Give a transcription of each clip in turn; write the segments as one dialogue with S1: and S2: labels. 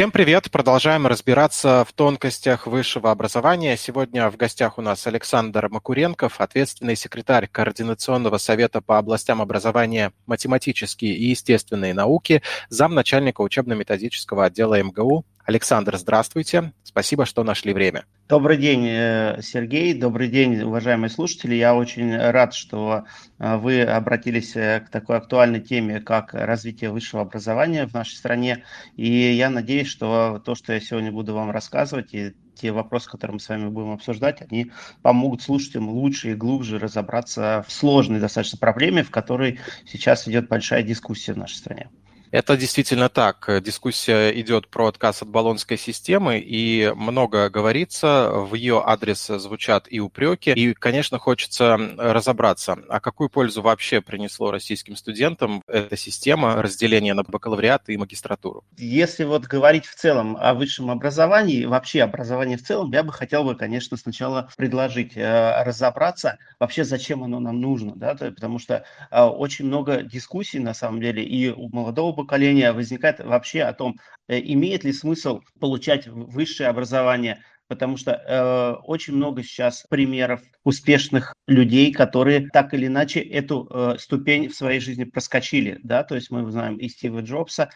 S1: Всем привет! Продолжаем разбираться в тонкостях высшего образования. Сегодня в гостях у нас Александр Макуренков, ответственный секретарь Координационного совета по областям образования математические и естественные науки, замначальника учебно-методического отдела МГУ. Александр, здравствуйте. Спасибо, что нашли время.
S2: Добрый день, э, Сергей. Добрый день, уважаемые слушатели. Я очень рад, что э, вы обратились э, к такой актуальной теме, как развитие высшего образования в нашей стране. И я надеюсь, что то, что я сегодня буду вам рассказывать, и те вопросы, которые мы с вами будем обсуждать, они помогут слушателям лучше и глубже разобраться в сложной достаточно проблеме, в которой сейчас идет большая дискуссия в нашей стране.
S1: Это действительно так. Дискуссия идет про отказ от баллонской системы, и много говорится, в ее адрес звучат и упреки. И, конечно, хочется разобраться, а какую пользу вообще принесло российским студентам эта система разделения на бакалавриат и магистратуру?
S2: Если вот говорить в целом о высшем образовании, вообще образовании в целом, я бы хотел бы, конечно, сначала предложить э, разобраться вообще, зачем оно нам нужно, да, потому что э, очень много дискуссий, на самом деле, и у молодого поколения возникает вообще о том, э, имеет ли смысл получать высшее образование, потому что э, очень много сейчас примеров успешных людей, которые так или иначе эту э, ступень в своей жизни проскочили, да, то есть мы знаем и Стива Джобса,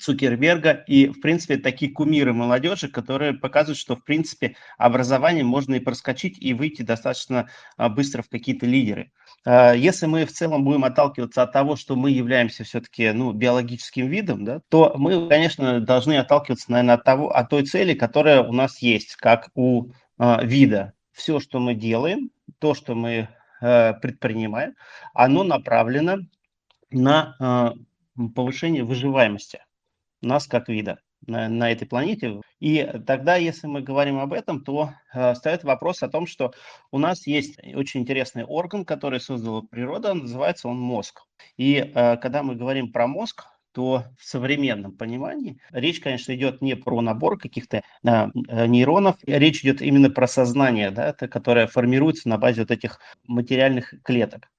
S2: Цукерберга, и, в принципе, такие кумиры молодежи, которые показывают, что, в принципе, образование можно и проскочить, и выйти достаточно э, быстро в какие-то лидеры. Э, если мы в целом будем отталкиваться от того, что мы являемся все-таки ну, биологическим видом, да, то мы, конечно, должны отталкиваться, наверное, от, того, от той цели, которая у нас есть, как у э, вида. Все, что мы делаем, то, что мы э, предпринимаем, оно направлено на э, повышение выживаемости нас как вида на, этой планете. И тогда, если мы говорим об этом, то э, встает вопрос о том, что у нас есть очень интересный орган, который создала природа, называется он мозг. И э, когда мы говорим про мозг, то в современном понимании речь, конечно, идет не про набор каких-то а, нейронов, речь идет именно про сознание, да, которое формируется на базе вот этих материальных клеток.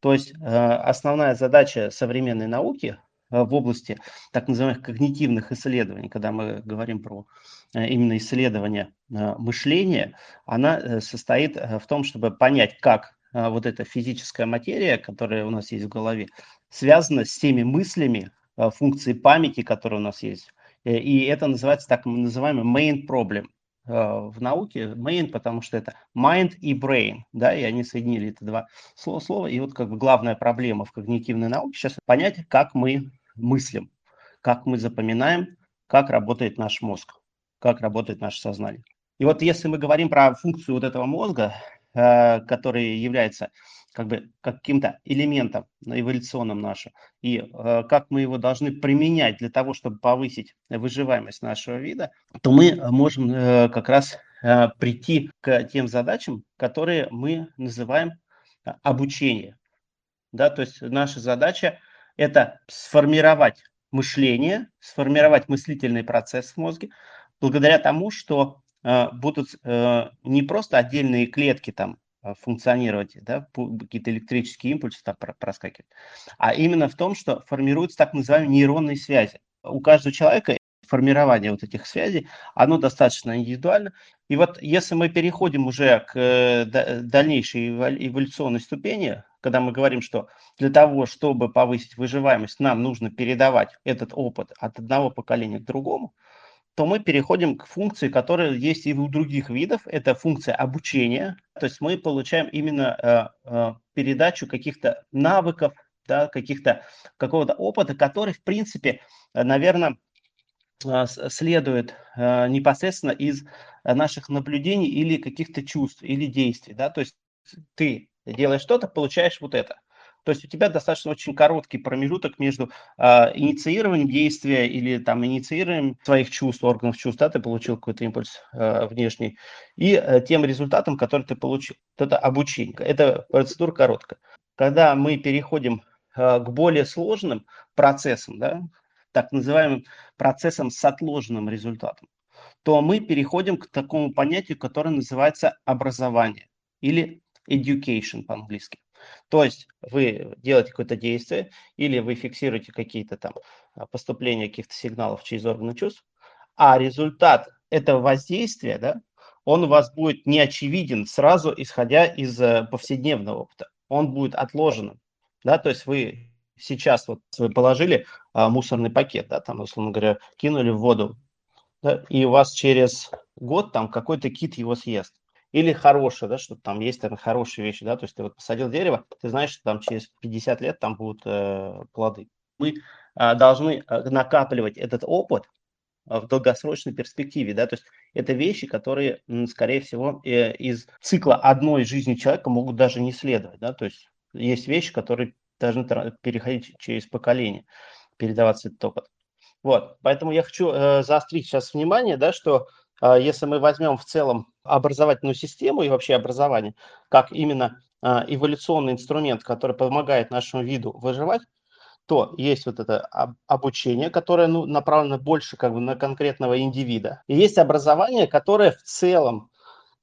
S2: То есть э, основная задача современной науки Э, в области так называемых когнитивных исследований, когда мы говорим про э, именно исследование э, мышления, она состоит в том, чтобы понять, как вот эта физическая материя, которая у нас есть в голове, связана с теми мыслями, функции памяти, которые у нас есть. И это называется так называемый main problem. Э, в науке main, потому что это mind и brain, да, и они соединили это два слова. И вот как бы главная проблема в когнитивной науке сейчас понять, как мы мыслим, как мы запоминаем, как работает наш мозг, как работает наше сознание. И вот если мы говорим про функцию вот этого мозга, э, который является как бы каким-то элементом эволюционным нашим, и э, как мы его должны применять для того, чтобы повысить выживаемость нашего вида, то мы можем э, как раз прийти к тем задачам, которые мы называем обучение. Да, то есть наша задача – это сформировать мышление, сформировать мыслительный процесс в мозге, благодаря тому, что э, будут э, не просто отдельные клетки там а, функционировать, да, какие-то электрические импульсы там проскакивают, а именно в том, что формируются так называемые нейронные связи. У каждого человека формирование вот этих связей, оно достаточно индивидуально. И вот если мы переходим уже к э, дальнейшей эволюционной ступени, когда мы говорим, что для того, чтобы повысить выживаемость, нам нужно передавать этот опыт от одного поколения к другому, то мы переходим к функции, которая есть и у других видов. Это функция обучения. То есть мы получаем именно э, э, передачу каких-то навыков, да, каких-то какого-то опыта, который, в принципе, наверное, э, следует э, непосредственно из наших наблюдений или каких-то чувств или действий. Да? То есть ты делаешь что-то, получаешь вот это. То есть у тебя достаточно очень короткий промежуток между э, инициированием действия или там инициированием своих чувств, органов чувств, да, ты получил какой-то импульс э, внешний, и э, тем результатом, который ты получил. Это обучение. Это процедура короткая. Когда мы переходим э, к более сложным процессам, да, так называемым процессам с отложенным результатом, то мы переходим к такому понятию, которое называется образование или education по-английски. То есть вы делаете какое-то действие или вы фиксируете какие-то там а, поступления каких-то сигналов через органы чувств, а результат этого воздействия, да, он у вас будет не очевиден сразу, исходя из э, повседневного опыта. Он будет отложенным. Да, то есть вы сейчас вот вы положили а, мусорный пакет, да, там, условно говоря, кинули в воду, да, и у вас через год там какой-то кит его съест. Или хорошее, да, что там есть там хорошие вещи, да, то есть ты вот посадил дерево, ты знаешь, что там через 50 лет там будут э, плоды. Мы э, должны э, накапливать этот опыт в долгосрочной перспективе, да, то есть это вещи, которые, скорее всего, э, из цикла одной жизни человека могут даже не следовать, да, то есть есть вещи, которые должны переходить через поколение, передаваться этот опыт. Вот, поэтому я хочу э, заострить сейчас внимание, да, что э, если мы возьмем в целом образовательную систему и вообще образование, как именно э, эволюционный инструмент, который помогает нашему виду выживать, то есть вот это обучение, которое ну, направлено больше как бы на конкретного индивида. И есть образование, которое в целом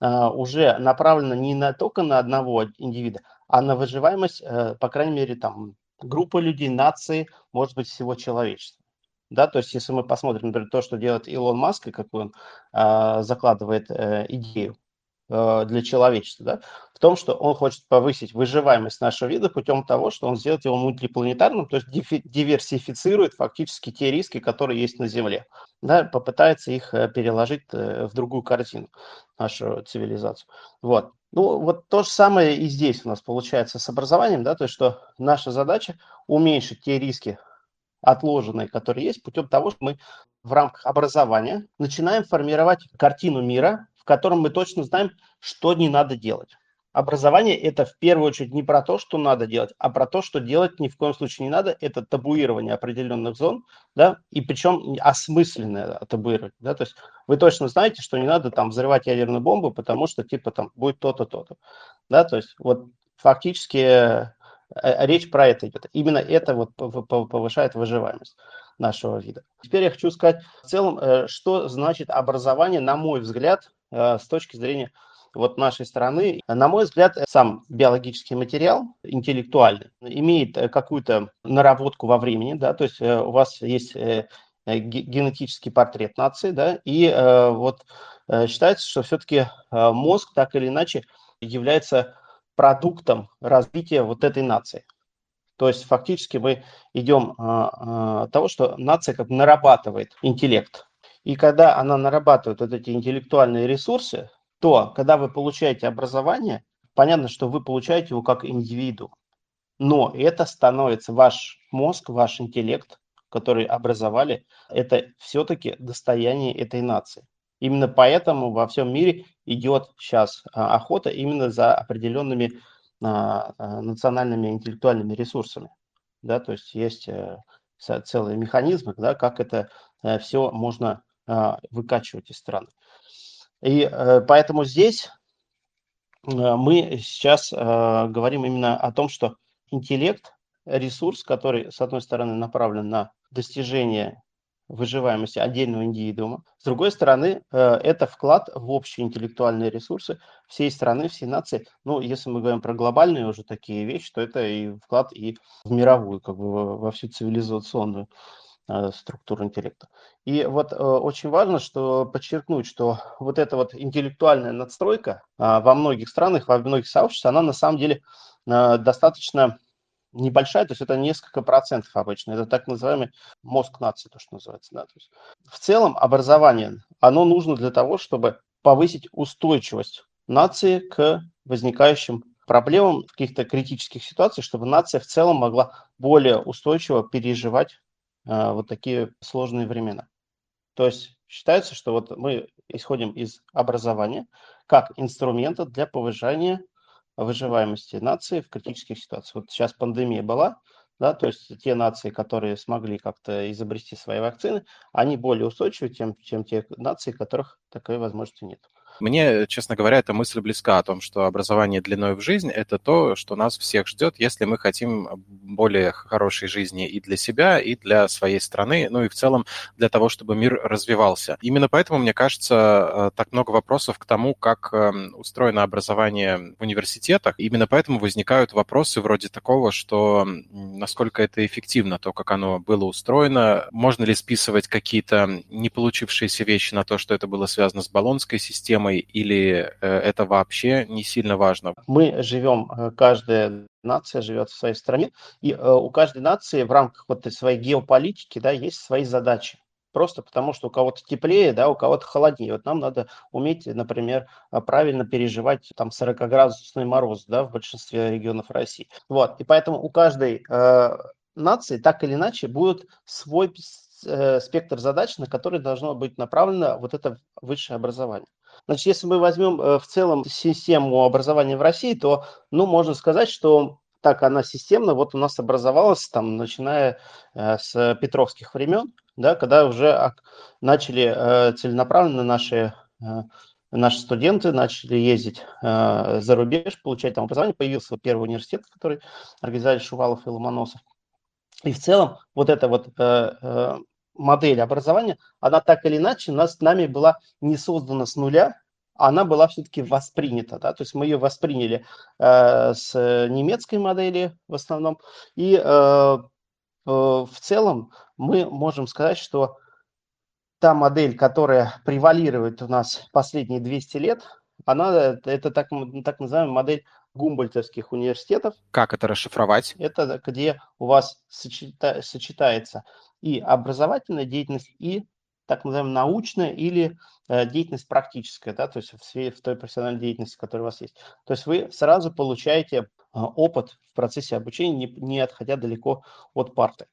S2: uh, уже направлено не на, только на одного индивида, а на выживаемость, uh, по крайней мере, там, группы людей, нации, может быть, всего человечества. Да, то есть, если мы посмотрим, например, то, что делает Илон Маск, и какую он uh, закладывает э, идею, Э, для человечества, да, в том, что он хочет повысить выживаемость нашего вида путем того, что он сделает его мультипланетарным, то есть диверсифицирует фактически те риски, которые есть на Земле, да, попытается их э, переложить э, в другую картину, нашу цивилизацию. Вот. Ну, вот то же самое и здесь у нас получается с образованием, да, то есть что наша задача уменьшить те риски, отложенные, которые есть, путем того, что мы в рамках образования начинаем формировать картину мира, в котором мы точно знаем, что не надо делать. Образование – это в первую очередь не про то, что надо делать, а про то, что делать ни в коем случае не надо. Это табуирование определенных зон, да, и причем осмысленное табуирование, да, то есть вы точно знаете, что не надо там взрывать ядерную бомбу, потому что типа там будет то-то, то-то, да, то есть вот фактически э, речь про это идет. Именно это вот повышает выживаемость нашего вида. Теперь я хочу сказать в целом, э, что значит образование, на мой взгляд, Э, с точки зрения вот нашей страны. На мой взгляд, сам биологический материал, интеллектуальный, имеет э, какую-то наработку во времени, да, то есть э, у вас есть генетический портрет нации, да, и вот считается, что все-таки мозг так или иначе является продуктом развития вот этой нации. То есть фактически мы идем от того, что нация как бы нарабатывает интеллект, и когда она нарабатывает вот эти интеллектуальные ресурсы, то когда вы получаете образование, понятно, что вы получаете его как индивиду. Но это становится ваш мозг, ваш интеллект, который образовали, это все-таки достояние этой нации. Именно поэтому во всем мире идет сейчас а, охота именно за определенными а, а, национальными интеллектуальными ресурсами. Да, то есть есть э, целые механизмы, да, как это э, все можно выкачивать из страны. И э, поэтому здесь э, мы сейчас э, говорим именно о том, что интеллект – ресурс, который, с одной стороны, направлен на достижение выживаемости отдельного индивидуума. С другой стороны, это вклад в общие интеллектуальные ресурсы всей страны, всей нации. Ну, если мы говорим про глобальные уже такие вещи, то это и вклад и в мировую, как бы во всю цивилизационную Э, структуру интеллекта. И вот э, очень важно что подчеркнуть, что вот эта вот интеллектуальная надстройка э, во многих странах, во многих сообществах, она на самом деле э, достаточно небольшая, то есть это несколько процентов обычно. Это так называемый мозг нации, то, что называется. Да? То есть в целом образование, оно нужно для того, чтобы повысить устойчивость нации к возникающим проблемам в каких-то критических ситуациях, чтобы нация в целом могла более устойчиво переживать а, вот такие сложные времена. То есть считается, что вот мы исходим из образования как инструмента для повышения выживаемости нации в критических ситуациях. Вот сейчас пандемия была, да, то есть те нации, которые смогли как-то изобрести свои вакцины, они более устойчивы, чем, чем те нации, у которых такой возможности нет.
S1: Мне, честно говоря, эта мысль близка о том, что образование длиной в жизнь – это то, что нас всех ждет, если мы хотим более хорошей жизни и для себя, и для своей страны, ну и в целом для того, чтобы мир развивался. Именно поэтому, мне кажется, э, так много вопросов к тому, как эм, устроено образование в университетах. Именно поэтому возникают вопросы вроде такого, что насколько это эффективно, то, как оно было устроено, можно ли списывать какие-то не получившиеся вещи на то, что это было связано с баллонской системой, или э, это вообще не сильно важно?
S2: Мы живем, э, каждая нация живет в своей стране, и э, у каждой нации в рамках вот своей геополитики да, есть свои задачи просто потому что у кого-то теплее, да, у кого-то холоднее. Вот нам надо уметь, например, правильно переживать там 40-градусный мороз, да, в большинстве регионов России. Вот, и поэтому у каждой э, нации так или иначе будет свой э, спектр задач, на который должно быть направлено вот это высшее образование. Значит, если мы возьмем э, в целом систему образования в России, то, ну, можно сказать, что так она системно вот у нас образовалась, там, начиная э, с петровских времен, да, когда уже начали целенаправленно наши наши студенты начали ездить э, за рубеж, получать там образование. Появился первый университет, который организовали Шувалов и Ломоносов. И в целом вот эта вот э, э, модель образования, она так или иначе нас с нами была не создана с нуля, она была все-таки воспринята, да, то есть мы ее восприняли э, с немецкой модели в основном, и э, э, в целом мы можем сказать, что та модель, которая превалирует у нас последние 200 лет, она это так, так называемая модель гумбольтовских университетов.
S1: Как это расшифровать?
S2: Это где у вас сочета, сочетается и образовательная деятельность, и так называемая научная или э, деятельность практическая, да, то есть в, сфере, в той профессиональной деятельности, которая у вас есть. То есть вы сразу получаете э, опыт в процессе обучения, не, не отходя далеко от парты.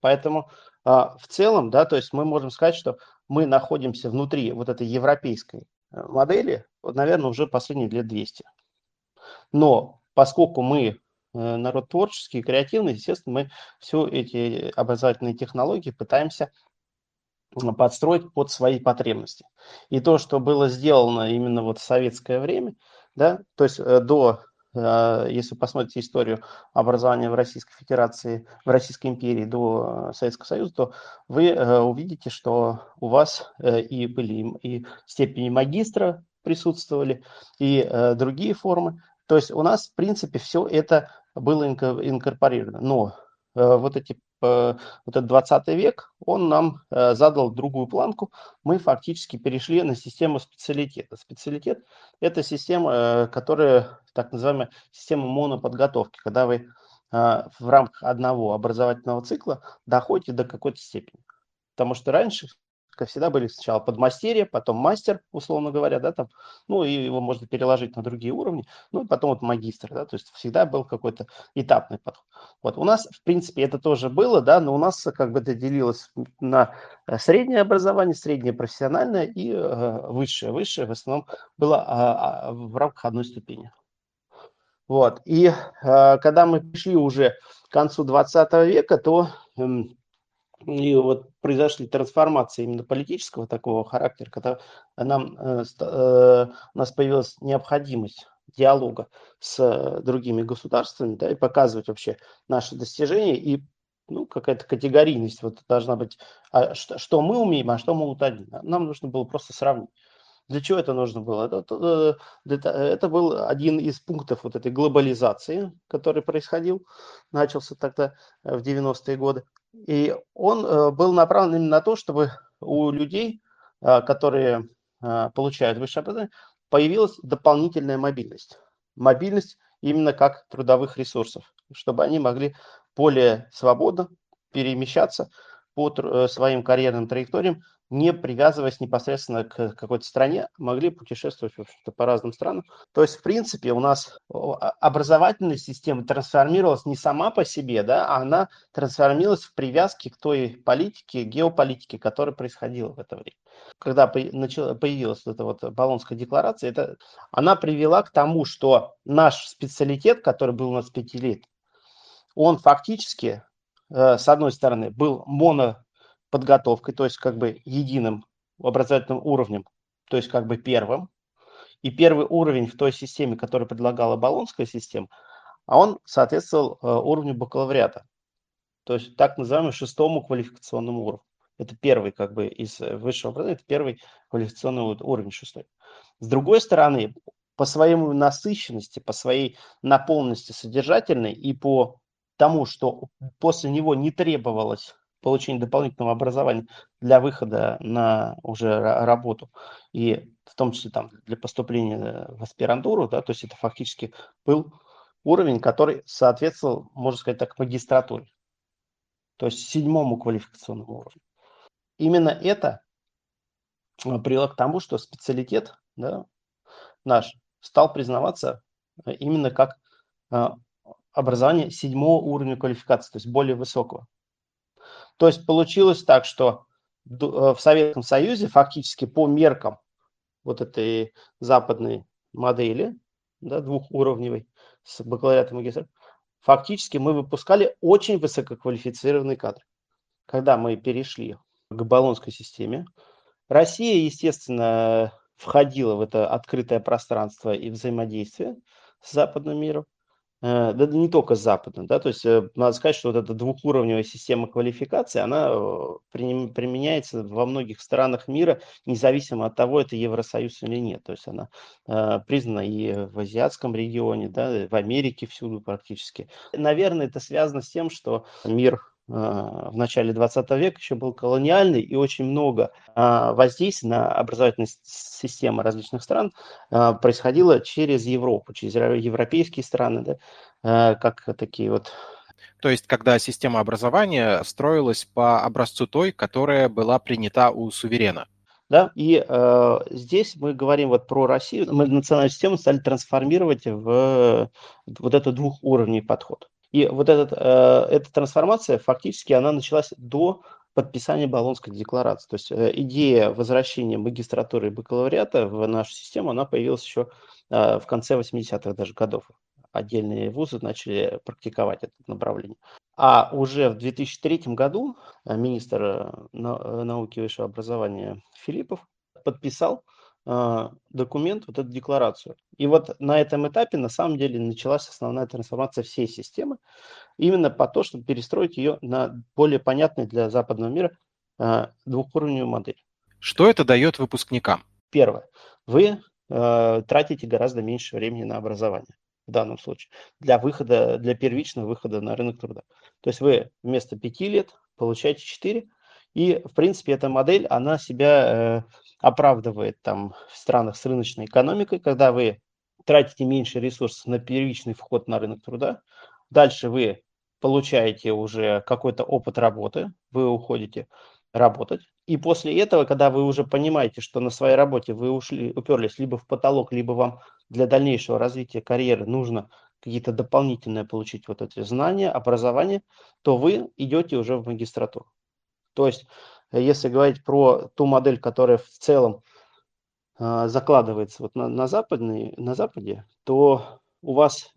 S2: Поэтому э, в целом, да, то есть мы можем сказать, что мы находимся внутри вот этой европейской э, модели, вот, наверное, уже последние лет 200. Но поскольку мы народ творческий, креативный, естественно, мы все эти образовательные технологии пытаемся подстроить под свои потребности. И то, что было сделано именно вот в советское время, да, то есть э, до, э, если вы посмотрите историю образования в Российской Федерации, в Российской империи до Советского Союза, то вы увидите, что у вас и были и степени магистра присутствовали, и другие формы, то есть у нас, в принципе, все это было инкорпорировано. Но э, вот эти э, вот этот 20 век, он нам э, задал другую планку. Мы фактически перешли на систему специалитета. Специалитет – это система, которая, так называемая система моноподготовки, когда вы в рамках одного образовательного цикла доходите до какой-то степени. Потому что раньше как всегда, были сначала подмастерье, потом мастер, условно говоря, да, там, ну, и его можно переложить на другие уровни, ну, и потом вот магистр, да, то есть всегда был какой-то этапный подход. Вот у нас, в принципе, это тоже было, да, но у нас как бы это делилось на э, среднее образование, среднее профессиональное и э, высшее. Высшее в основном было а, в рамках одной ступени. Вот, и э, когда мы пришли уже к концу 20 века, то э, и вот произошли трансформации именно политического такого характера, когда нам, э, э, у нас появилась необходимость диалога с э, другими государствами, да, и показывать вообще наши достижения, и ну, какая-то категорийность вот должна быть, а что, что мы умеем, а что могут они. Нам нужно было просто сравнить. Для чего это нужно было? Это, это, это был один из пунктов вот этой глобализации, который происходил, начался тогда в 90-е годы. И он э, был направлен именно на то, чтобы у людей, э, которые э, получают высшее образование, появилась дополнительная мобильность. Мобильность именно как трудовых ресурсов, чтобы они могли более свободно перемещаться по своим карьерным траекториям не привязываясь непосредственно к какой-то стране, могли путешествовать в общем-то, по разным странам. То есть, в принципе, у нас образовательная система трансформировалась не сама по себе, да, а она трансформировалась в привязке к той политике, геополитике, которая происходила в это время. Когда появилась эта вот Болонская декларация, это, она привела к тому, что наш специалитет, который был у нас пяти лет, он фактически, э, с одной стороны, был моно подготовкой, то есть как бы единым образовательным уровнем, то есть как бы первым, И первый уровень в той системе, который предлагала Болонская система, а он соответствовал э, уровню бакалавриата. То есть так называемому шестому квалификационному уровню. Это первый как бы из высшего образования, это первый квалификационный уровень шестой. С другой стороны, по своей насыщенности, по своей наполненности содержательной и по тому, что после него не требовалось получение дополнительного образования для выхода на уже работу, и в том числе там для поступления в аспирантуру, да, то есть это фактически был уровень, который соответствовал, можно сказать так, магистратуре, то есть седьмому квалификационному уровню. Именно это а, привело к тому, что специалитет да, наш стал признаваться э, именно как образование седьмого уровня квалификации, то есть более высокого. То есть получилось так, что э, в Советском Союзе фактически по меркам вот этой западной модели, да, двухуровневой, с бакалавриатом и магистром, фактически мы выпускали очень высококвалифицированные кадры. Когда мы перешли к баллонской системе, Россия, естественно, входила в это открытое пространство и взаимодействие с западным миром. Э, да не только с западным, да, то есть э, надо сказать, что вот эта двухуровневая система квалификации, она э, применяется во многих странах мира, независимо от того, это Евросоюз или нет, то есть она признана и в азиатском регионе, да, в Америке всюду практически. Наверное, это связано с тем, что мир в начале 20 века еще был колониальный, и очень много воздействий на образовательные системы различных стран происходило через Европу, через европейские страны, да, как такие вот
S1: то есть, когда система образования строилась по образцу той, которая была принята у суверена.
S2: Да, и э, здесь мы говорим вот про Россию, мы национальную систему стали трансформировать в вот этот двухуровневый подход. И вот этот, э, эта трансформация фактически она началась до подписания Болонской декларации. То есть э, идея возвращения магистратуры и бакалавриата в нашу систему, она появилась еще э, в конце 80-х даже годов. Отдельные вузы начали практиковать это направление. А уже в 2003 году министр науки и высшего образования Филиппов подписал документ, вот эту декларацию. И вот на этом этапе на самом деле началась основная трансформация всей системы, именно по то, чтобы перестроить ее на более понятный для западного мира а, двухуровневую модель.
S1: Что это дает выпускникам?
S2: Первое. Вы э, тратите гораздо меньше времени на образование в данном случае для выхода, для первичного выхода на рынок труда. То есть вы вместо пяти лет получаете четыре, и, в принципе, эта модель, она себя э, оправдывает там в странах с рыночной экономикой, когда вы тратите меньше ресурсов на первичный вход на рынок труда, дальше вы получаете уже какой-то опыт работы, вы уходите работать, и после этого, когда вы уже понимаете, что на своей работе вы ушли, уперлись либо в потолок, либо вам для дальнейшего развития карьеры нужно какие-то дополнительные получить вот эти знания, образование, то вы идете уже в магистратуру. То есть если говорить про ту модель, которая в целом э, закладывается вот на, на, западной, на Западе, то у вас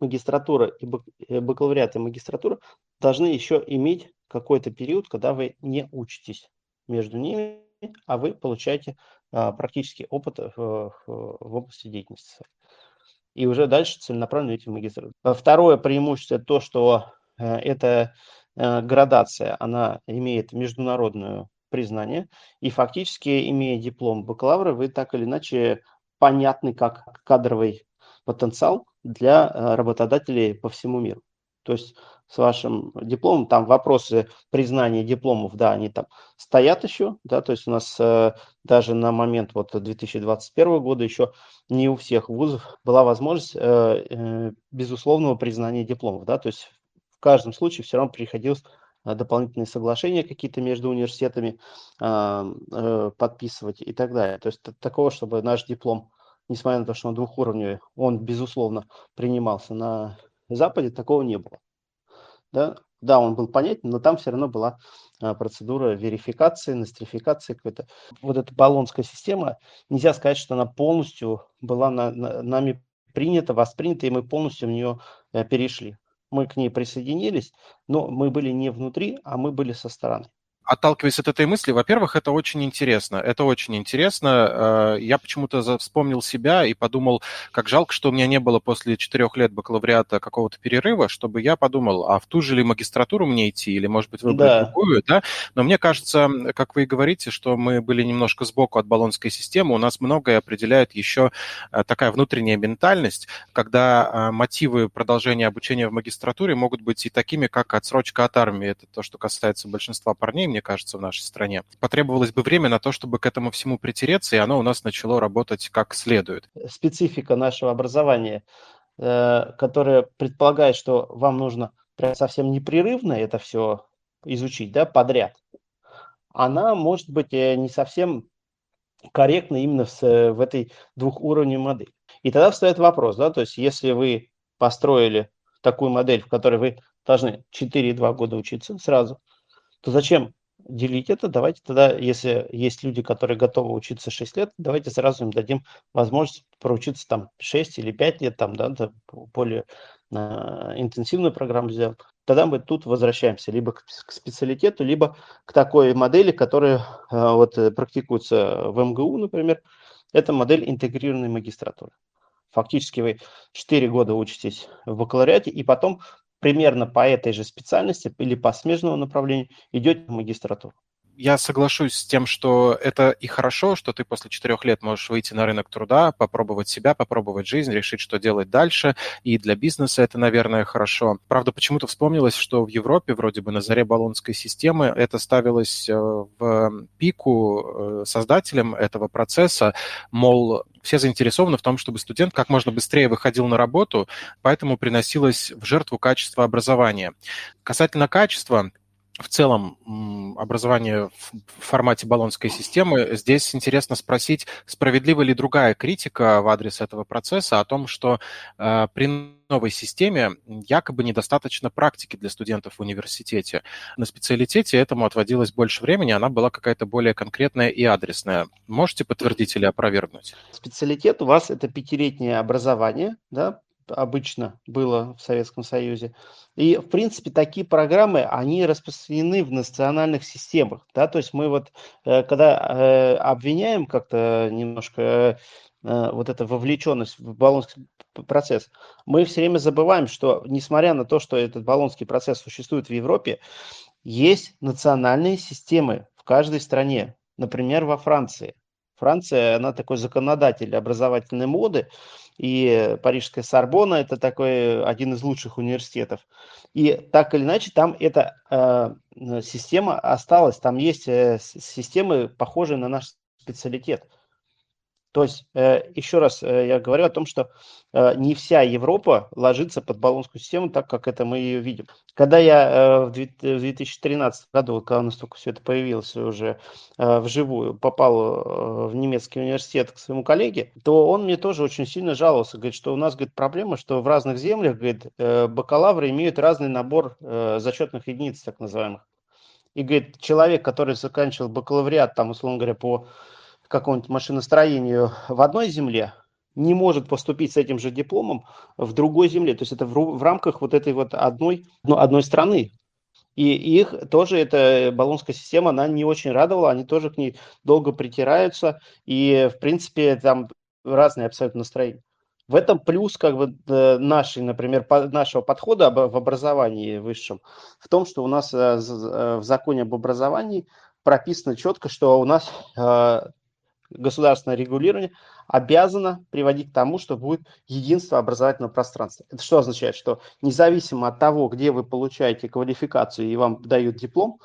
S2: магистратура и э, бакалавриат и магистратура должны еще иметь какой-то период, когда вы не учитесь между ними, а вы получаете а, практический опыт в, в области деятельности. И уже дальше целенаправленно идти в магистратуру. Второе преимущество – то, что э, это Э, градация, она имеет международное признание, и фактически, имея диплом бакалавра, вы так или иначе понятны как кадровый потенциал для э, работодателей по всему миру. То есть с вашим дипломом, там вопросы признания дипломов, да, они там стоят еще, да, то есть у нас э, даже на момент вот 2021 года еще не у всех вузов была возможность э, э, безусловного признания дипломов, да, то есть каждом случае все равно приходилось а, дополнительные соглашения какие-то между университетами а, э, подписывать и так далее. То есть такого, чтобы наш диплом, несмотря на то, что он двухуровневый, он, безусловно, принимался на Западе, такого не было. Да, да он был понятен, но там все равно была а, процедура верификации, нострификации какой-то. Вот эта баллонская система, нельзя сказать, что она полностью была на, на, нами принята, воспринята, и мы полностью в нее э, перешли мы к ней присоединились, но мы были не внутри, а мы были со стороны.
S1: Отталкиваясь от этой мысли, во-первых, это очень интересно. Это очень интересно. Э, я почему-то вспомнил себя и подумал, как жалко, что у меня не было после четырех лет бакалавриата какого-то перерыва, чтобы я подумал, а в ту же ли магистратуру мне идти, или, может быть, выбрать да. другую, да? Но мне кажется, как вы и говорите, что мы были немножко сбоку от баллонской системы, у нас многое определяет еще э, такая внутренняя ментальность, когда э, мотивы продолжения обучения в магистратуре могут быть и такими, как отсрочка от армии. Это то, что касается большинства парней, мне кажется, в нашей стране. Потребовалось бы время на то, чтобы к этому всему притереться, и оно у нас начало работать как следует.
S2: Специфика нашего образования, э, которая предполагает, что вам нужно прям совсем непрерывно это все изучить, да, подряд, она может быть э, не совсем корректна именно в, в этой двухуровневой модели. И тогда встает вопрос, да, то есть если вы построили такую модель, в которой вы должны 4-2 года учиться сразу, то зачем делить это, давайте тогда, если есть люди, которые готовы учиться 6 лет, давайте сразу им дадим возможность проучиться там 6 или 5 лет, там, да, более э, интенсивную программу сделать. Тогда мы тут возвращаемся либо к, к специалитету, либо к такой модели, которая э, вот практикуется в МГУ, например. Это модель интегрированной магистратуры. Фактически вы 4 года учитесь в бакалавриате, и потом примерно по этой же специальности или по смежному направлению идете в магистратуру
S1: я соглашусь с тем, что это и хорошо, что ты после четырех лет можешь выйти на рынок труда, попробовать себя, попробовать жизнь, решить, что делать дальше. И для бизнеса это, наверное, хорошо. Правда, почему-то вспомнилось, что в Европе, вроде бы на заре баллонской системы, это ставилось э, в пику э, создателям этого процесса, мол, все заинтересованы в том, чтобы студент как можно быстрее выходил на работу, поэтому приносилось в жертву качество образования. Касательно качества, в целом образование в формате баллонской системы. Здесь интересно спросить, справедлива ли другая критика в адрес этого процесса о том, что э, при новой системе якобы недостаточно практики для студентов в университете. На специалитете этому отводилось больше времени, она была какая-то более конкретная и адресная. Можете подтвердить или опровергнуть?
S2: Специалитет у вас это пятилетнее образование, да, обычно было в Советском Союзе. И, в принципе, такие программы, они распространены в национальных системах. Да? То есть мы вот, э, когда э, обвиняем как-то немножко э, вот эта вовлеченность в баллонский процесс, мы все время забываем, что, несмотря на то, что этот баллонский процесс существует в Европе, есть национальные системы в каждой стране. Например, во Франции. Франция, она такой законодатель образовательной моды, и Парижская Сорбона – это такой один из лучших университетов. И так или иначе, там эта э, система осталась, там есть э, системы, похожие на наш специалитет. То есть, э, еще раз э, я говорю о том, что э, не вся Европа ложится под баллонскую систему так, как это мы ее видим. Когда я в 2013 году, когда у нас только все это появилось уже вживую, попал в немецкий университет к своему коллеге, то он мне тоже очень сильно жаловался, говорит, что у нас говорит, проблема, что в разных землях говорит, бакалавры имеют разный набор зачетных единиц, так называемых. И говорит, человек, который заканчивал бакалавриат, там, условно говоря, по какому-нибудь машиностроению в одной земле, не может поступить с этим же дипломом в другой земле. То есть это в, в рамках вот этой вот одной, ну, одной страны. И их тоже эта баллонская система, она не очень радовала, они тоже к ней долго притираются, и, в принципе, там разные абсолютно настроения. В этом плюс как бы э, нашей, например, нашего подхода в образовании высшем, в том, что у нас э, э, в законе об образовании прописано четко, что у нас государственное регулирование обязано приводить к тому, что будет единство образовательного пространства. Это что означает? Что независимо от того, где вы получаете квалификацию и вам дают диплом,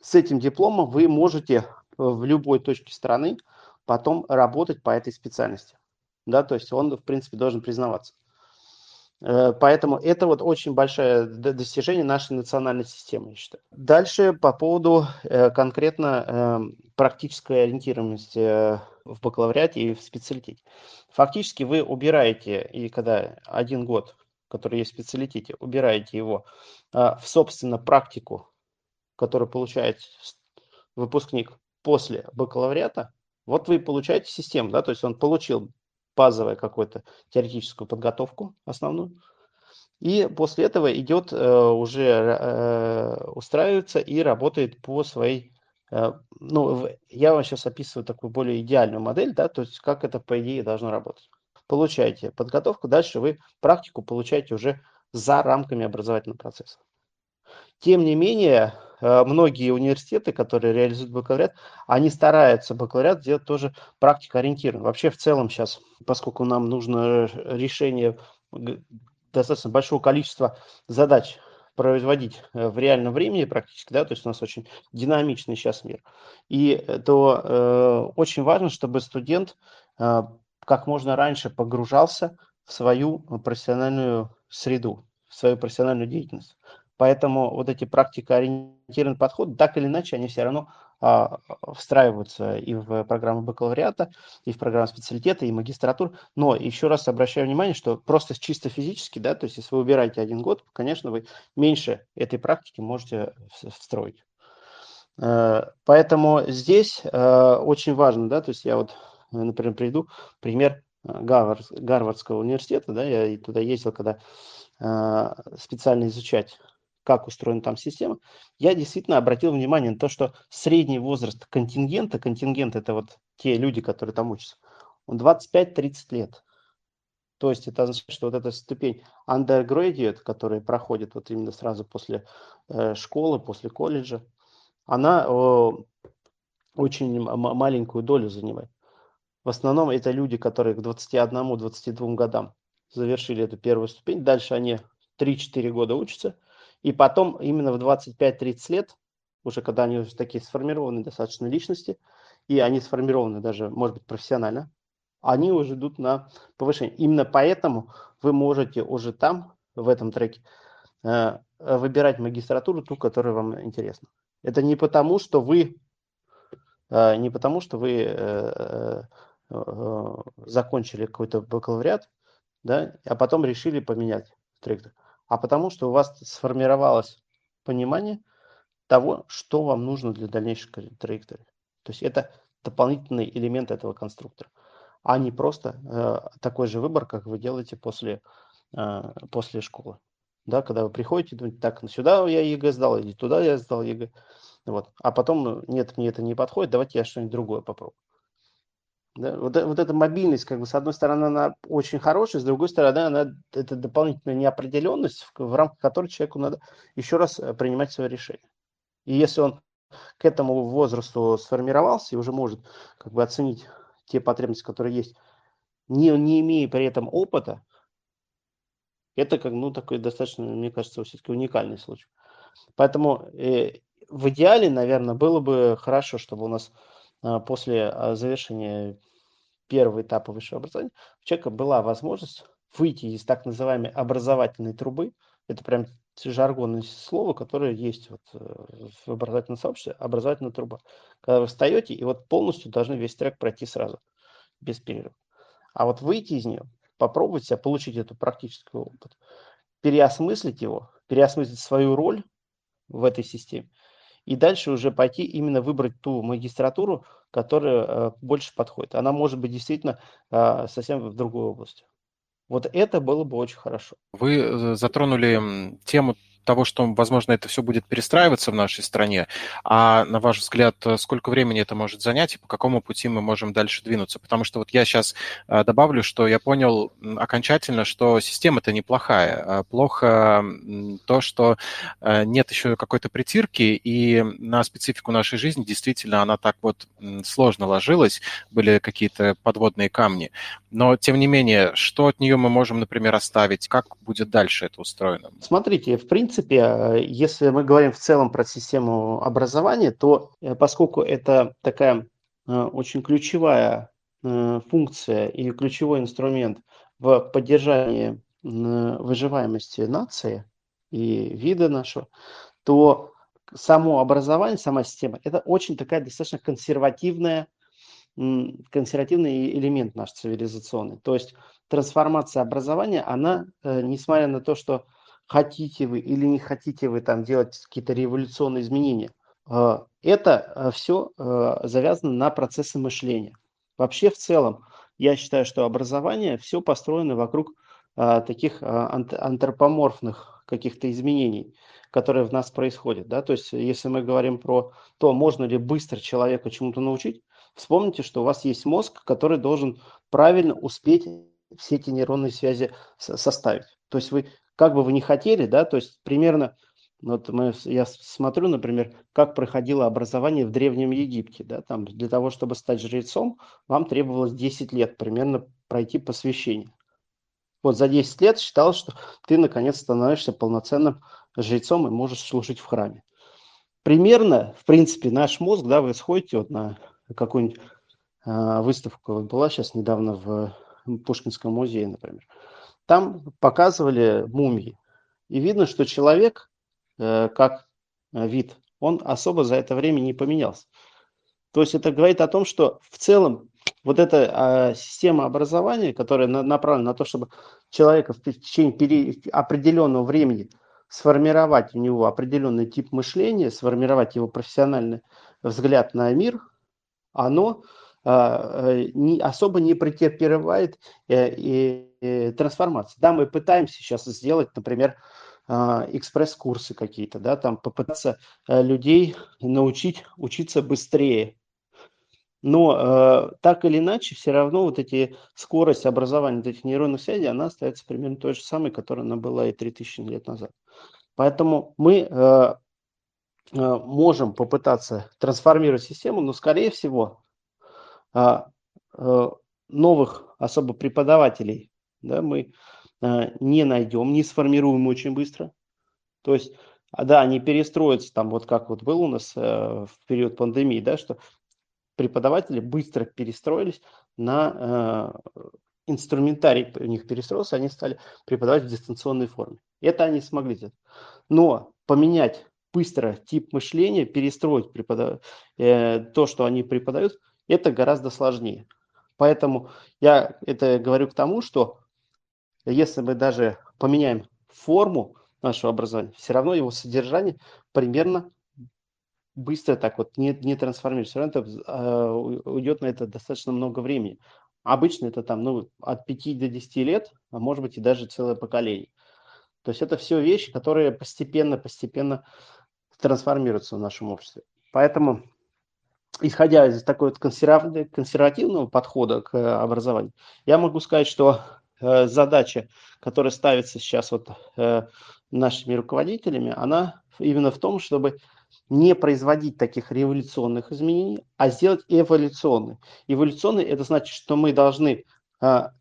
S2: с этим дипломом вы можете в любой точке страны потом работать по этой специальности. Да, то есть он, в принципе, должен признаваться. Э, поэтому это вот очень большое достижение нашей национальной системы, я считаю. Дальше по поводу э, конкретно эм, практической ориентированности э, в бакалавриате и в специалитете. Фактически вы убираете, и когда один год, который есть в специалитете, убираете его в, собственно, практику, которую получает выпускник после бакалавриата, вот вы получаете систему, да, то есть он получил базовую какую-то теоретическую подготовку основную. И после этого идет уже устраивается и работает по своей ну, я вам сейчас описываю такую более идеальную модель, да, то есть как это, по идее, должно работать. Получаете подготовку, дальше вы практику получаете уже за рамками образовательного процесса. Тем не менее, э, многие университеты, которые реализуют бакалавриат, они стараются бакалавриат сделать тоже практикоориентированным. Вообще в целом сейчас, поскольку нам нужно решение достаточно большого количества задач производить э, в реальном времени практически, да, то есть у нас очень динамичный сейчас мир. И то э, очень важно, чтобы студент э, как можно раньше погружался в свою профессиональную среду, в свою профессиональную деятельность. Поэтому вот эти практикоориентированные подходы, так или иначе, они все равно а, встраиваются и в программу бакалавриата, и в программу специалитета, и магистратур. Но еще раз обращаю внимание, что просто чисто физически, да, то есть если вы убираете один год, конечно, вы меньше этой практики можете встроить. Э, поэтому здесь э, очень важно, да, то есть я вот, например, приведу пример э, Гарвард, Гарвардского университета, да, я туда ездил, когда специально изучать как устроена там система, я действительно обратил внимание на то, что средний возраст контингента, контингент это вот те люди, которые там учатся, он 25-30 лет. То есть это означает, что вот эта ступень undergraduate, которая проходит вот именно сразу после э, школы, после колледжа, она очень маленькую долю занимает. В основном это люди, которые к 21-22 годам завершили эту первую ступень. Дальше они 3-4 года учатся – и потом именно в 25-30 лет, уже когда они уже такие сформированные достаточно личности, и они сформированы даже, может быть, профессионально, они уже идут на повышение. Именно поэтому вы можете уже там, в этом треке, э, выбирать магистратуру, ту, которая вам интересна. Это не потому, что вы э, не потому, что вы э, закончили какой-то бакалавриат, да, а потом решили поменять трек а потому что у вас сформировалось понимание того, что вам нужно для дальнейшей траектории. То есть это дополнительный элемент этого конструктора, а не просто э, такой же выбор, как вы делаете после, э, после школы. Да, когда вы приходите, думаете, так, ну сюда я ЕГЭ сдал, или туда я сдал ЕГЭ. Вот. А потом, нет, мне это не подходит, давайте я что-нибудь другое попробую. Да? Вот, э, вот эта мобильность, как бы, с одной стороны, она очень хорошая, с другой стороны, она это дополнительная неопределенность, в, в рамках которой человеку надо еще раз э, принимать свое решение. И если он к этому возрасту сформировался и уже может как бы оценить те потребности, которые есть, не, не имея при этом опыта, это как ну такой достаточно, мне кажется, все-таки уникальный случай. Поэтому э, в идеале, наверное, было бы хорошо, чтобы у нас после а, завершения первого этапа высшего образования у человека была возможность выйти из так называемой образовательной трубы. Это прям жаргонное слово, которое есть вот э, в образовательном сообществе, образовательная труба. Когда вы встаете и вот полностью должны весь трек пройти сразу, без перерыва. А вот выйти из нее, попробовать себя, получить эту практический опыт, переосмыслить его, переосмыслить свою роль в этой системе и дальше уже пойти именно выбрать ту магистратуру, которая э, больше подходит. Она может быть действительно э, совсем в другой области. Вот это было бы очень хорошо.
S1: Вы э, затронули тему того, что, возможно, это все будет перестраиваться в нашей стране. А на ваш взгляд, сколько времени это может занять и по какому пути мы можем дальше двинуться? Потому что вот я сейчас э, добавлю, что я понял окончательно, что система-то неплохая. А плохо то, что э, нет еще какой-то притирки, и на специфику нашей жизни действительно она так вот сложно ложилась, были какие-то подводные камни. Но, тем не менее, что от нее мы можем, например, оставить? Как будет дальше это устроено?
S2: Смотрите, в принципе, принципе, э, если мы говорим в целом про систему образования, то э, поскольку это такая э, очень ключевая функция и ключевой инструмент в поддержании выживаемости нации и вида нашего, то само образование, сама система, это очень такая достаточно консервативная, консервативный элемент наш цивилизационный. То есть трансформация образования, она, несмотря на то, что хотите вы или не хотите вы там делать какие-то революционные изменения. А, это а, все а, завязано на процессы мышления. Вообще в целом, я считаю, что образование все построено вокруг таких антропоморфных каких-то изменений, которые в нас происходят. Да? То есть, если мы говорим про то, можно ли быстро человека чему-то научить, вспомните, что у вас есть мозг, который должен правильно успеть все эти нейронные связи составить. То есть вы, как бы вы ни хотели, да, то есть примерно, вот мы, я смотрю, например, как проходило образование в Древнем Египте, да, там для того, чтобы стать жрецом, вам требовалось 10 лет примерно пройти посвящение. Вот за 10 лет считалось, что ты наконец становишься полноценным жрецом и можешь служить в храме. Примерно, в принципе, наш мозг, да, вы сходите вот на какую-нибудь э, выставку, была сейчас недавно в Пушкинском музее, например. Там показывали мумии. И видно, что человек, э, как вид, он особо за это время не поменялся. То есть это говорит о том, что в целом вот эта а, система образования, которая на, направлена на то, чтобы человека в течение определенного времени сформировать у него определенный тип мышления, сформировать его профессиональный взгляд на мир, оно э, не, особо не претерпевает э, и, трансформации. Да, мы пытаемся сейчас сделать, например, а, экспресс-курсы какие-то, да, там попытаться э, людей научить учиться быстрее. Но так или иначе, все равно вот эти скорость образования этих нейронных связей, она остается примерно той же самой, которая она была и 3000 лет назад. Поэтому мы можем попытаться трансформировать систему, но, скорее всего, а, а, новых особо преподавателей да, мы а, не найдем, не сформируем очень быстро. То есть, да, они перестроятся там, вот как вот был у нас в период пандемии, да, что преподаватели быстро перестроились на инструментарий у них перестроился, они стали преподавать в дистанционной форме. Это они смогли сделать. Но поменять быстро тип мышления, перестроить преподав... э, то, что они преподают, это гораздо сложнее. Поэтому я это говорю к тому, что если мы даже поменяем форму нашего образования, все равно его содержание примерно быстро так вот не, не трансформируется. Все равно это, э, уйдет на это достаточно много времени. Обычно это там ну, от 5 до 10 лет, а может быть и даже целое поколение. То есть это все вещи, которые постепенно-постепенно трансформируются в нашем обществе. Поэтому исходя из такой вот консервативного подхода к э, образованию, я могу сказать, что э, задача, которая ставится сейчас вот э, нашими руководителями, она именно в том, чтобы не производить таких революционных изменений, а сделать эволюционные. Эволюционные – это значит, что мы должны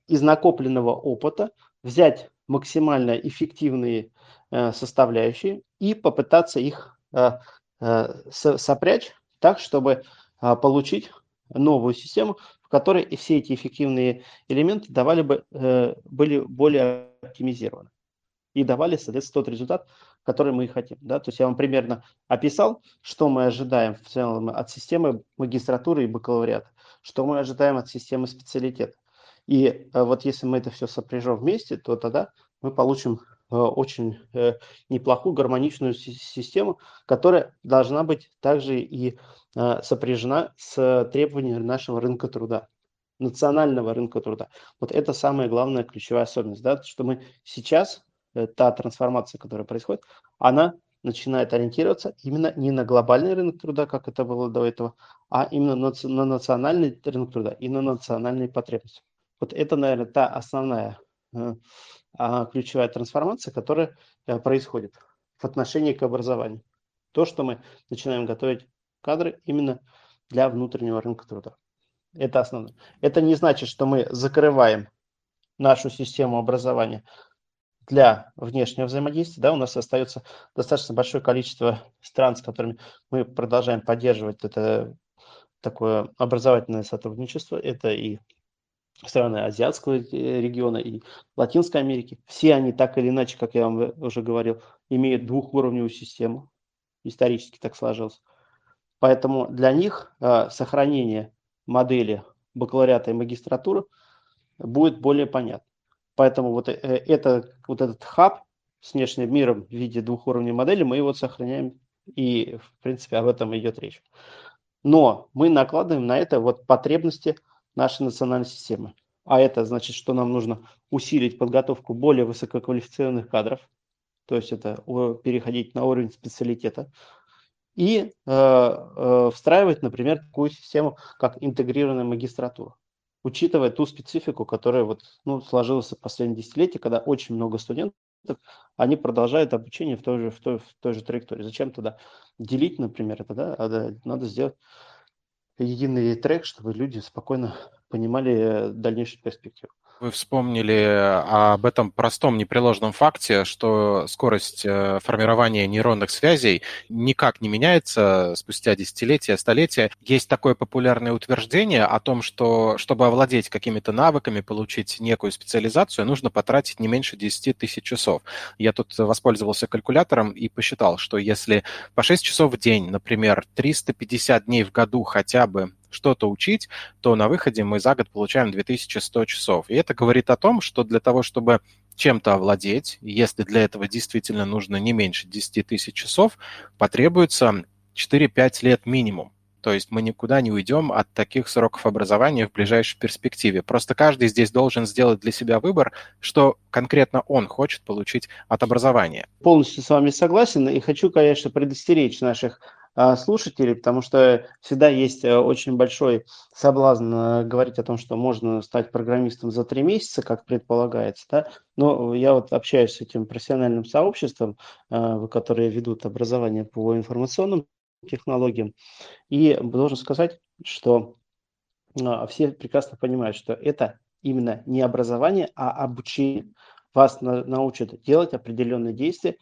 S2: из накопленного опыта взять максимально эффективные составляющие и попытаться их сопрячь так, чтобы получить новую систему, в которой все эти эффективные элементы давали бы, э, были более оптимизированы и давали, соответственно, тот результат, который мы и хотим. Да? То есть я вам примерно описал, что мы ожидаем в целом от системы магистратуры и бакалавриата, что мы ожидаем от системы специалитета. И э, вот если мы это все сопряжем вместе, то тогда мы получим очень неплохую гармоничную систему, которая должна быть также и Э, сопряжена с требованиями нашего рынка труда, национального рынка труда. Вот это самая главная ключевая особенность, да, что мы сейчас, э, та трансформация, которая происходит, она начинает ориентироваться именно не на глобальный рынок труда, как это было до этого, а именно на, на национальный рынок труда и на национальные потребности. Вот это, наверное, та основная э, ключевая трансформация, которая э, происходит в отношении к образованию. То, что мы начинаем готовить кадры именно для внутреннего рынка труда. Это основное. Это не значит, что мы закрываем нашу систему образования для внешнего взаимодействия. Да, у нас остается достаточно большое количество стран, с которыми мы продолжаем поддерживать это такое образовательное сотрудничество. Это и страны азиатского региона и Латинской Америки. Все они так или иначе, как я вам уже говорил, имеют двухуровневую систему. Исторически так сложилось. Поэтому для них э, сохранение модели бакалавриата и магистратуры будет более понятно. Поэтому вот, э, это, вот этот хаб с внешним миром в виде двухуровневой модели, мы его сохраняем, и, в принципе, об этом идет речь. Но мы накладываем на это вот потребности нашей национальной системы. а это значит, что нам нужно усилить подготовку более высококвалифицированных кадров, то есть это переходить на уровень специалитета, и э, э, встраивать, например, такую систему, как интегрированная магистратура, учитывая ту специфику, которая вот, ну, сложилась в последние десятилетия, когда очень много студентов, они продолжают обучение в той же, в той, в той же траектории. Зачем тогда делить, например, это, да? Надо сделать единый трек, чтобы люди спокойно понимали э, дальнейшую перспективу.
S1: Вы вспомнили об этом простом непреложном факте, что скорость э, формирования нейронных связей никак не меняется спустя десятилетия, столетия. Есть такое популярное утверждение о том, что чтобы овладеть какими-то навыками, получить некую специализацию, нужно потратить не меньше 10 тысяч часов. Я тут воспользовался калькулятором и посчитал, что если по 6 часов в день, например, 350 дней в году хотя бы что-то учить, то на выходе мы за год получаем 2100 часов. И это говорит о том, что для того, чтобы чем-то овладеть, если для этого действительно нужно не меньше 10 тысяч часов, потребуется 4-5 лет минимум. То есть мы никуда не уйдем от таких сроков образования в ближайшей перспективе. Просто каждый здесь должен сделать для себя выбор, что конкретно он хочет получить от образования.
S2: Полностью с вами согласен и хочу, конечно, предостеречь наших слушателей, потому что всегда есть э, очень большой соблазн э, говорить о том, что можно стать программистом за три месяца, как предполагается, да, но я вот общаюсь с этим профессиональным сообществом, э, которые ведут образование по информационным технологиям, и должен сказать, что все прекрасно понимают, что это именно не образование, а обучение. Вас научат делать определенные действия,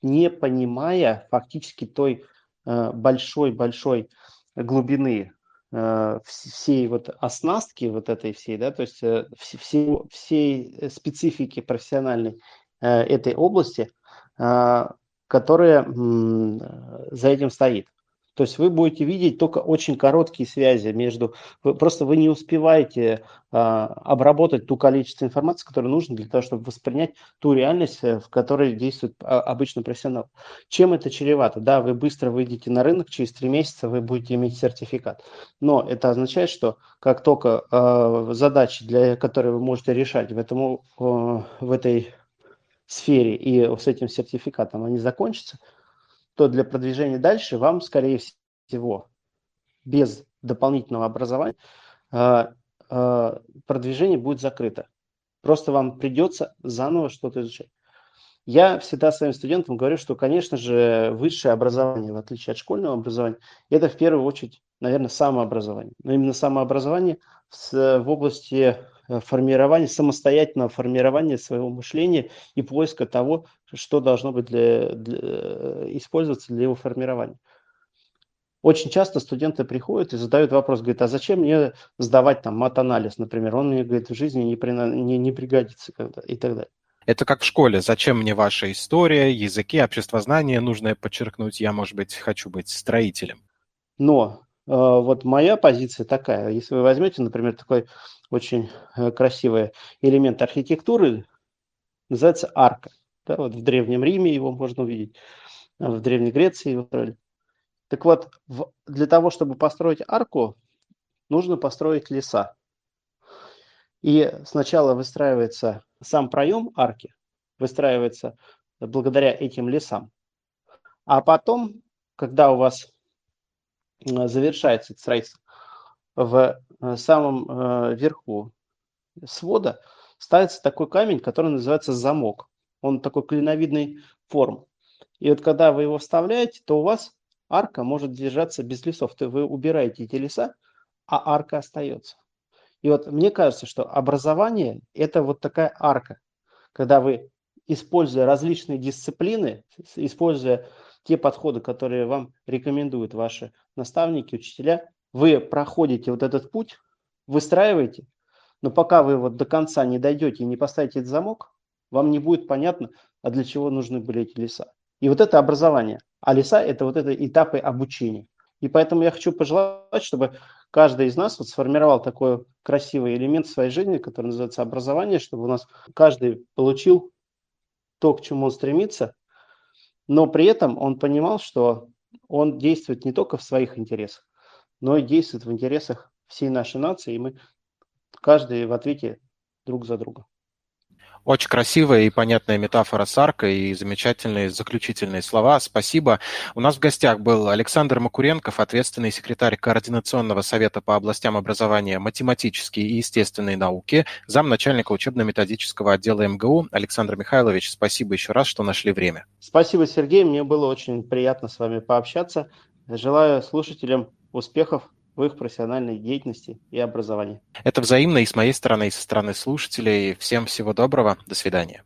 S2: не понимая фактически той большой-большой э, глубины э, всей вот оснастки вот этой всей, да, то есть э, всей, всей специфики профессиональной этой области, которая за этим стоит. То есть вы будете видеть только очень короткие связи между... Вы, просто вы не успеваете а, обработать ту количество информации, которое нужно для того, чтобы воспринять ту реальность, э, в которой действует а, обычный профессионал. Чем это чревато? Да, вы быстро выйдете на рынок, через три месяца вы будете иметь сертификат. Но это означает, что как только э, задачи, для которые вы можете решать в, этом, э, в этой сфере и с этим сертификатом они закончатся, то для продвижения дальше вам, скорее всего, без дополнительного образования а, а, продвижение будет закрыто. Просто вам придется заново что-то изучать. Я всегда своим студентам говорю, что, конечно же, высшее образование, в отличие от школьного образования, это в первую очередь, наверное, самообразование. Но именно самообразование в области формирования, самостоятельного формирования своего мышления и поиска того, что должно быть для, для, э, использоваться для его формирования. Очень часто студенты приходят и задают вопрос, говорят, а зачем мне сдавать там мат-анализ, например, он мне, говорит, в жизни не, при, не, не пригодится когда, и так далее.
S1: Это как в школе. Зачем мне ваша история, языки, обществознание? Нужно подчеркнуть, я, может быть, хочу быть строителем.
S2: Но э, вот моя позиция такая. Если вы возьмете, например, такой очень э, красивый элемент архитектуры, называется арка. Да, вот в Древнем Риме его можно увидеть, а в Древней Греции его. Так вот, в, для того, чтобы построить арку, нужно построить леса. И сначала выстраивается сам проем арки, выстраивается благодаря этим лесам. А потом, когда у вас э, завершается строительство, в э, самом э, верху свода ставится такой камень, который называется замок. Он такой клиновидной формы. И вот когда вы его вставляете, то у вас арка может держаться без лесов. То вы убираете эти леса, а арка остается. И вот мне кажется, что образование – это вот такая арка, когда вы, используя различные дисциплины, используя те подходы, которые вам рекомендуют ваши наставники, учителя, вы проходите вот этот путь, выстраиваете, но пока вы вот до конца не дойдете и не поставите этот замок, вам не будет понятно, а для чего нужны были эти леса. И вот это образование. А леса – это вот это этапы обучения. И поэтому я хочу пожелать, чтобы каждый из нас вот сформировал такой красивый элемент в своей жизни, который называется образование, чтобы у нас каждый получил то, к чему он стремится, но при этом он понимал, что он действует не только в своих интересах, но и действует в интересах всей нашей нации, и мы каждый в ответе друг за друга.
S1: Очень красивая и понятная метафора с аркой и замечательные заключительные слова. Спасибо. У нас в гостях был Александр Макуренков, ответственный секретарь Координационного совета по областям образования математические и естественные науки, замначальника учебно-методического отдела МГУ. Александр Михайлович, спасибо еще раз, что нашли время.
S2: Спасибо, Сергей. Мне было очень приятно с вами пообщаться. Желаю слушателям успехов в их профессиональной деятельности и образовании.
S1: Это взаимно и с моей стороны, и со стороны слушателей. Всем всего доброго. До свидания.